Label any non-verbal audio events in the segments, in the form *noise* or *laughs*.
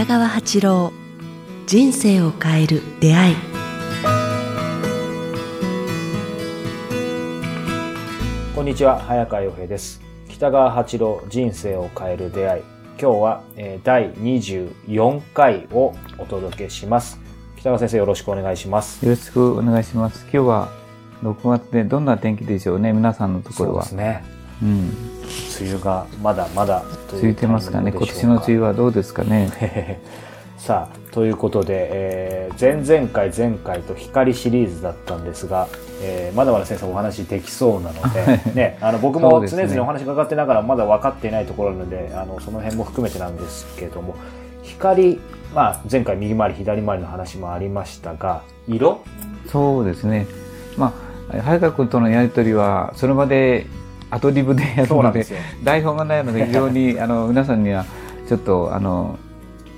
北川八郎人生を変える出会いこんにちは早川洋平です北川八郎人生を変える出会い今日は、えー第24回をお届けします北川先生よろしくお願いしますよろしくお願いします。今日は6月でどんな天気でしょうね、皆さんのところは。そうですねうん。梅雨がまだまだと続いてますかね。今年の梅雨はどうですかね。雨 *laughs* さあということで、えー前々回前回と光シリーズだったんですが、えーまだまだ先生お話できそうなので、*laughs* ね、あの僕も常々お話伺ってながらまだ分かっていないところなのであのその辺も含めてなんですけども光、まあ、前回右回り左回りの話もありましたが色？そうですね。まあ、早川君とのやりとりは、その場でアドリブでやるので。台本がないので非常に、*laughs* あの、皆さんにはちょっと、あの、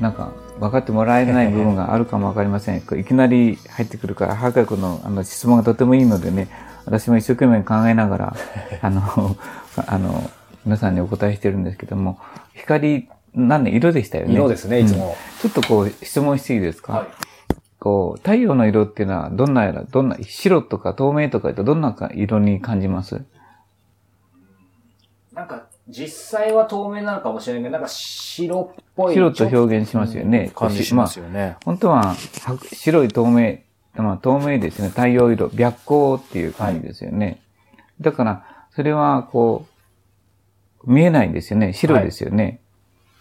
なんか、分かってもらえない部分があるかもわかりません。いきなり入ってくるから、早川君のあの質問がとてもいいのでね、私も一生懸命考えながら、*laughs* あの、あの、皆さんにお答えしてるんですけども、光、何ね、色でしたよね。色ですねいつも、ちょっとこう、質問していいですか、はいこう、太陽の色っていうのは、どんな色、どんな、白とか透明とか言うと、どんな色に感じます？なんか実際は透明なのかもしれないけどなんか白っぽい白と表現しますよね。感じしますよね。本当は、は白い透明、まあ透明ですね。太陽色、白光っていう感じですよね。だから、それは、こう、見えないんですよね。白ですよね。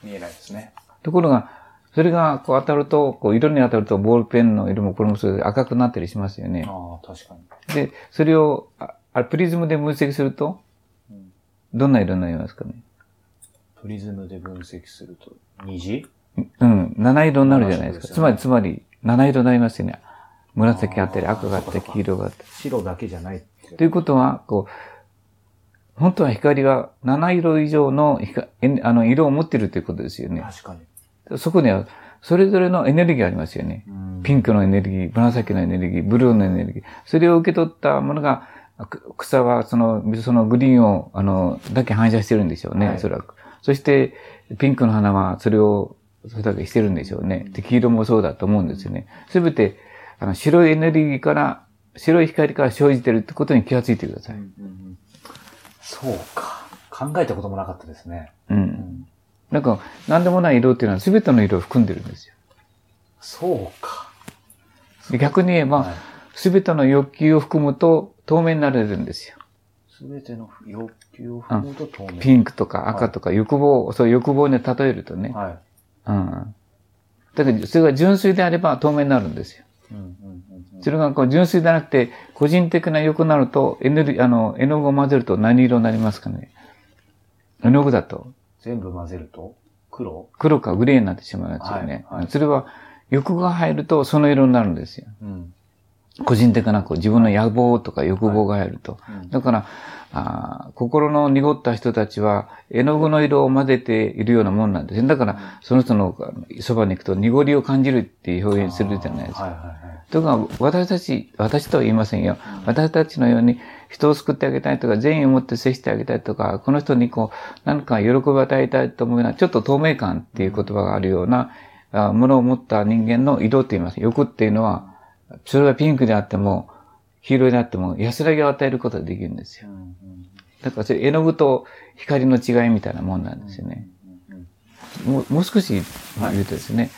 見えないですね。ところが、それがこう当たると、こう色に当たるとボールペンの色もこれもそうで赤くなったりしますよね。ああ、確かに。で、それを、ああプリズムで分析すると、どんな色になりますかね？プリズムで分析すると、虹？うん、七色になるじゃないですか。つまり、つまり、七色になりますよね。紫あったり、赤があったり、黄色があったり。白だけじゃないということは、こう、本当は光が七色以上の光えあの色を持っているということですよね。確かに。そこには、それぞれのエネルギーがありますよね。ピンクのエネルギー、紫のエネルギー、ブルーのエネルギー。それを受け取ったものが、く草はその、そのグリーンを、あの、だけ反射してるんでしょうね、はいおそらく。そして、ピンクの花はそれを、それだけしてるんでしょうね。で、黄色もそうだと思うんですよね。すべて、あの、白いエネルギーから、白い光から生じてるってことに気がついてください。そうか。考えたこともなかったですね。うん。なんか、なんでもない色っていうのは全ての色を含んでるんですよ。そうか。で逆に言えば、はいすべての欲求を含むと透明になれるんですよ。すべての欲求を含むと透明。ピンクとか赤とか欲望、そういう欲望に例えるとね。はい。うん。だけど、それが純粋であれば透明になるんですよ。うんうんうんうんそれがこう純粋でなくて、個人的な欲になると、エネルギー、あの、絵の具を混ぜると何色になりますかね。絵の具だと、全部混ぜると？黒？黒かグレーになってしまいますよね。はいはいそれは、欲が入るとその色になるんですよ。うん。個人的なこう自分の野望とか欲望が入ると。うんだからあー、心の濁った人たちは、絵の具の色を混ぜているようなもんなんですね。だから、その人のそばに行くと濁りを感じるっていう表現するじゃないですか。はいはいはい。とか、私たち、私とは言いませんよ。私たちのように人を救ってあげたいとか、善意を持って接してあげたいとか、この人にこう、何か喜びを与えたいと思うような、ちょっと透明感っていう言葉があるような、あものを持った人間の色と言います。欲っていうのは、それがピンクであっても、黄色であっても、安らぎを与えることができるんですよ。だからそれ絵の具と光の違いみたいなもんなんですよね。もうもう少し言うとですね、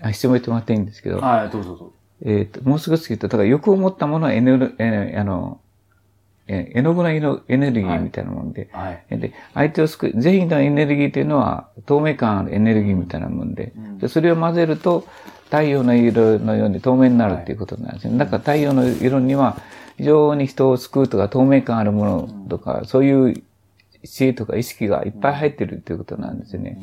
あ質問言ってもらっていいんですけど、はい、どうぞどうぞ。えっ、と、もう少し言うと、だから欲を持ったものはエネル、えーあの、えー絵の具の色エネルギーみたいなもんで、はい。で、相手を救う、善意のエネルギーというのは透明感あるエネルギーみたいなもんで、でそれを混ぜると太陽の色のように透明になるっていうことなんですね。だから太陽の色には非常に人を救うとか透明感あるものとか、そういう知恵とか意識がいっぱい入ってるっていうことなんですよね。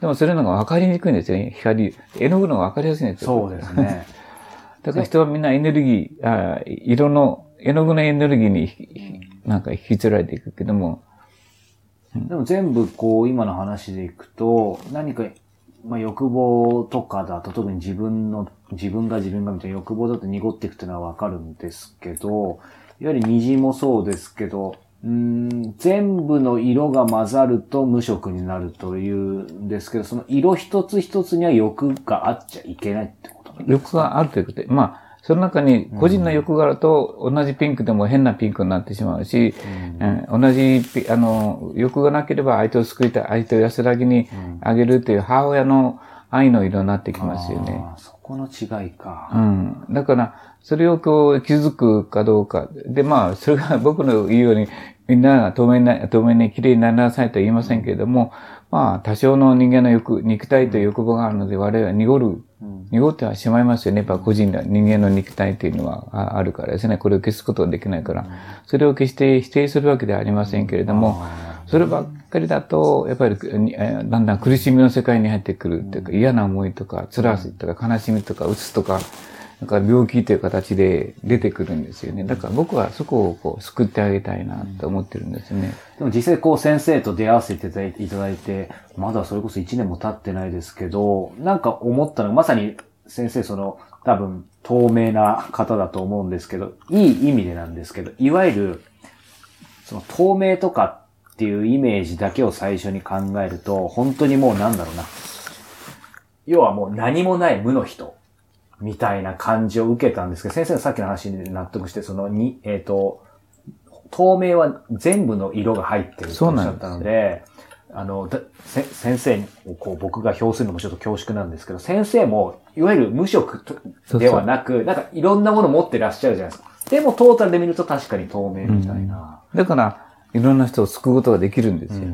でもそれのが分かりにくいんですよね。光、絵の具の方が分かりやすいんですよ。そうですね。だから人はみんなエネルギー、あー色の、絵の具のエネルギーになんか引きずられていくけども、でも全部こう今の話でいくと、何か、まあ欲望とかだと特に自分の、自分が自分がみたいな欲望だと濁っていくというのはわかるんですけど、いわゆる虹もそうですけど、うん全部の色が混ざると無色になるというんですけど、その色一つ一つには欲があっちゃいけないってことなんですか？欲があるということで、まあ、その中に個人の欲があると、同じピンクでも変なピンクになってしまうし、うん同じピ、あの、欲がなければ相手を救いたい、相手を安らぎにあげるという母親の愛の色になってきますよね。そこの違いか。うん。だから、それをこう気づくかどうか。で、まあ、それが *laughs* 僕の言うように、みんなが透明な、透明に綺麗になりなさいとは言いませんけれども、まあ、多少の人間の欲、肉体という欲望があるので、我々は濁る、濁ってはしまいますよね。やっぱ個人の人間の肉体というのはああるからですね。これを消すことはできないから。それを決して否定するわけではありませんけれども、そればっかりだと、やっぱり、だんだん苦しみの世界に入ってくるっていうか、嫌な思いとか、辛さとか、悲しみとか、うつとか、なんか病気という形で出てくるんですよね。だから僕はそこをこう救ってあげたいなと思ってるんですね。でも実際こう先生と出会わせていただいて、まだそれこそ1年も経ってないですけど、なんか思ったのが、まさに先生その多分透明な方だと思うんですけど、いい意味でなんですけど、いわゆるその透明とかっていうイメージだけを最初に考えると、本当にもうなんだろうな。要はもう何もない無の人みたいな感じを受けたんですけど、先生のさっきの話に納得して、そのに、えっ、と、透明は全部の色が入ってるとおっしゃったので、あの、先生をこう僕が表するのもちょっと恐縮なんですけど、先生も、いわゆる無色ではなく、なんかいろんなもの持ってらっしゃるじゃないですか。でもトータルで見ると確かに透明みたいな。だから、いろんな人を救うことができるんですよ。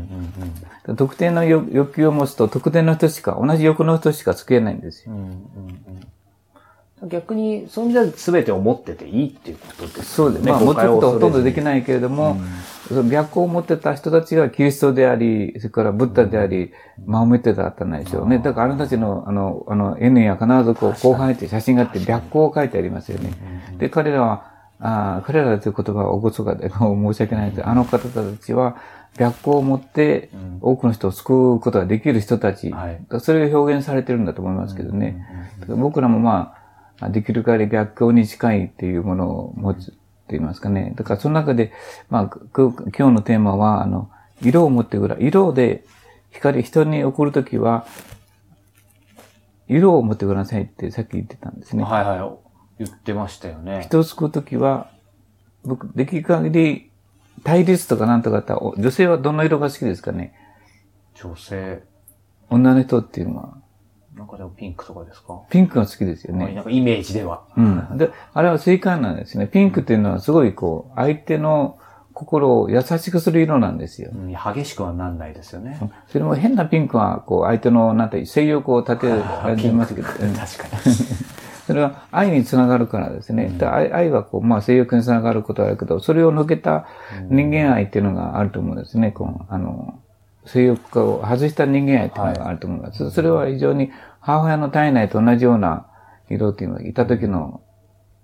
特定の欲欲求を持つと、特定の人しか、同じ欲の人しか救えないんですよ。うんうんうん逆に、そういう意味では全てを持ってていいっていうことですそうです。まあ、持つことはほとんどできい。ないけれども、その逆光を持ってた人たちがキリストであり、それからブッダであり、マホメットだったんでしょうね。だからあなたたちの、あの、あの、N や必ずこう、こう書いて写真があって、逆光を書いてありますよね。で、彼らは、あー彼らという言葉はおごそかで申し訳ないです。あの方たちは、逆光を持って、多くの人を救うことができる人たち。はいそれが表現されてるんだと思いますけどね。僕らもまあ、できる限り逆光に近いっていうものを持つって言いますかね。だからその中で、まあ、く今日のテーマは、あの、色を持ってくらい。色で光、人に送るときは、色を持ってくださいってさっき言ってたんですね。はいはい。言ってましたよね。人を救うときは、僕、できる限り、対立とかなんとか女性はどの色が好きですかね？女性。女の人っていうのは、なんかでもピンクとかですか？ピンクが好きですよね。なんかイメージでは。うん。で、あれは正解なんですね。ピンクっていうのはすごいこう、相手の心を優しくする色なんですよ。うん激しくはなんないですよね。それも変なピンクは、こう、相手の、なんて、性欲を立てる、あれピンクますけど、確かに。それは愛につながるからですね。で愛愛はこう、まあ性欲につながることはあるけど、それを抜けた人間愛っていうのがあると思うんですね。こう、あの、性欲化を外した人間愛っていうのがあると思います。それは非常に母親の体内と同じような色っていうのがいた時の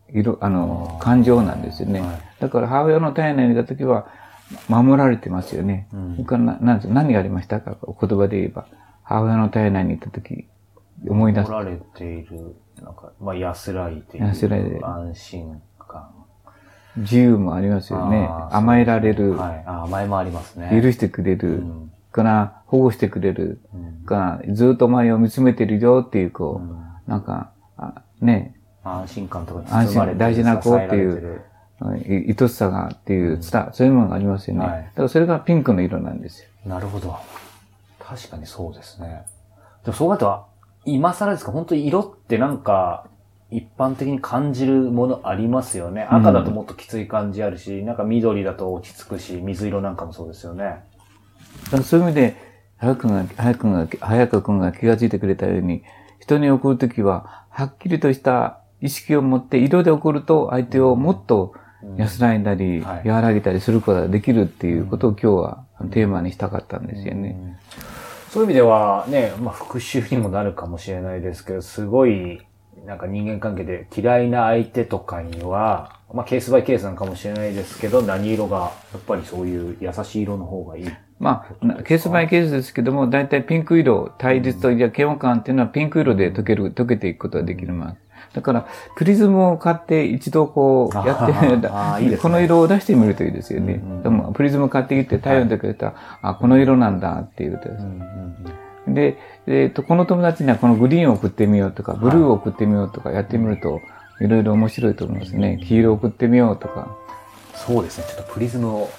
色、あの、感情なんですよね。だから母親の体内にいた時は守られてますよね。それからななんて何がありましたか？言葉で言えば。母親の体内にいた時、思い出すお。られている、なんか、まあ安らいでい安らい安心感。自由もありますよね甘えられる、はい。あ甘えもありますね。許してくれる、んから保護してくれる、うんからずっと前を見つめてるよっていう、こう、うんなんか、あね、安心感とかに安包まれて大事な子っていうい愛しさがっていう、伝そういうものがありますよね。はいだからそれがピンクの色なんですよ。なるほど。確かにそうですね。でもそうなると、今更ですか？本当に色ってなんか、一般的に感じるものありますよね。赤だともっときつい感じあるし、なんか緑だと落ち着くし、水色なんかもそうですよね。そういう意味で、早くが、早くが、早く君が気がついてくれたように、人に送るときは、はっきりとした意識を持って、色で送ると、相手をもっと安らいだり、はい和らげたりすることができるっていうことを今日はテーマにしたかったんですよね。そういう意味ではね、まあ復讐にもなるかもしれないですけど、すごい、なんか人間関係で嫌いな相手とかには、まあケースバイケースなのかもしれないですけど、何色が、やっぱりそういう優しい色の方がいい。まあ、なケースバイケースですけども、大体ピンク色、対立といや嫌悪感っていうのはピンク色で溶ける、溶けていくことができるます。だから、プリズムを買って一度こう、やっていいですねこの色を出してみるといいですよね。でもプリズム買ってきて太陽の時やったら、あ、この色なんだっていうことです。で、えっ、と、この友達にはこのグリーンを送ってみようとか、ブルーを送ってみようとかやってみると、いろいろ面白いと思いますね。黄色を送ってみようとか。そうですね。ちょっとプリズムを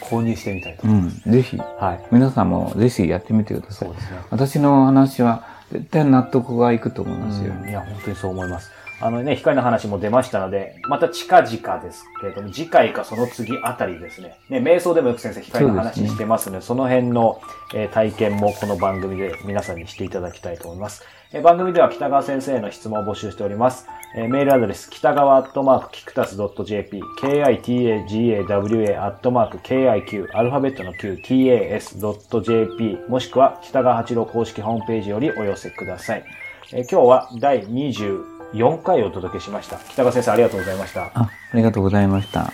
購入してみたいとうん、思います。ぜひ、はい。皆さんもぜひやってみてくださいそう。ですね。私の話は絶対納得がいくと思いますよ。うんいや、本当にそう思います。あのね、光の話も出ましたので、また近々ですけれども、次回かその次あたりですね。ね、瞑想でもよく先生光の話してますので、その辺の、えー体験もこの番組で皆さんにしていただきたいと思います。えー番組では北川先生への質問を募集しております。えーメールアドレス、北川アットマークキクタス .jp、kitagawa アットマーク kiq、アルファベットの q、tas.jp、もしくは北川八郎公式ホームページよりお寄せください。えー今日は第4回お届けしました。北川先生ありがとうございました。あ、ありがとうございました。